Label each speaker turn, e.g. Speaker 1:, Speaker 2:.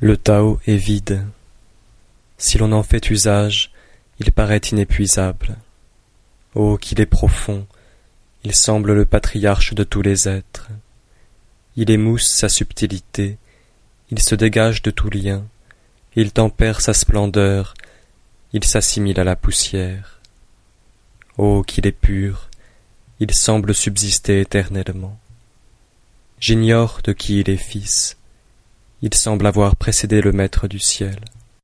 Speaker 1: Le Tao est vide. Si l'on en fait usage, il paraît inépuisable. Oh, qu'il est profond, il semble le patriarche de tous les êtres. Il émousse sa subtilité, il se dégage de tout lien, il tempère sa splendeur, il s'assimile à la poussière. Oh, qu'il est pur, il semble subsister éternellement. J'ignore de qui il est fils, il semble avoir précédé le Maître du ciel.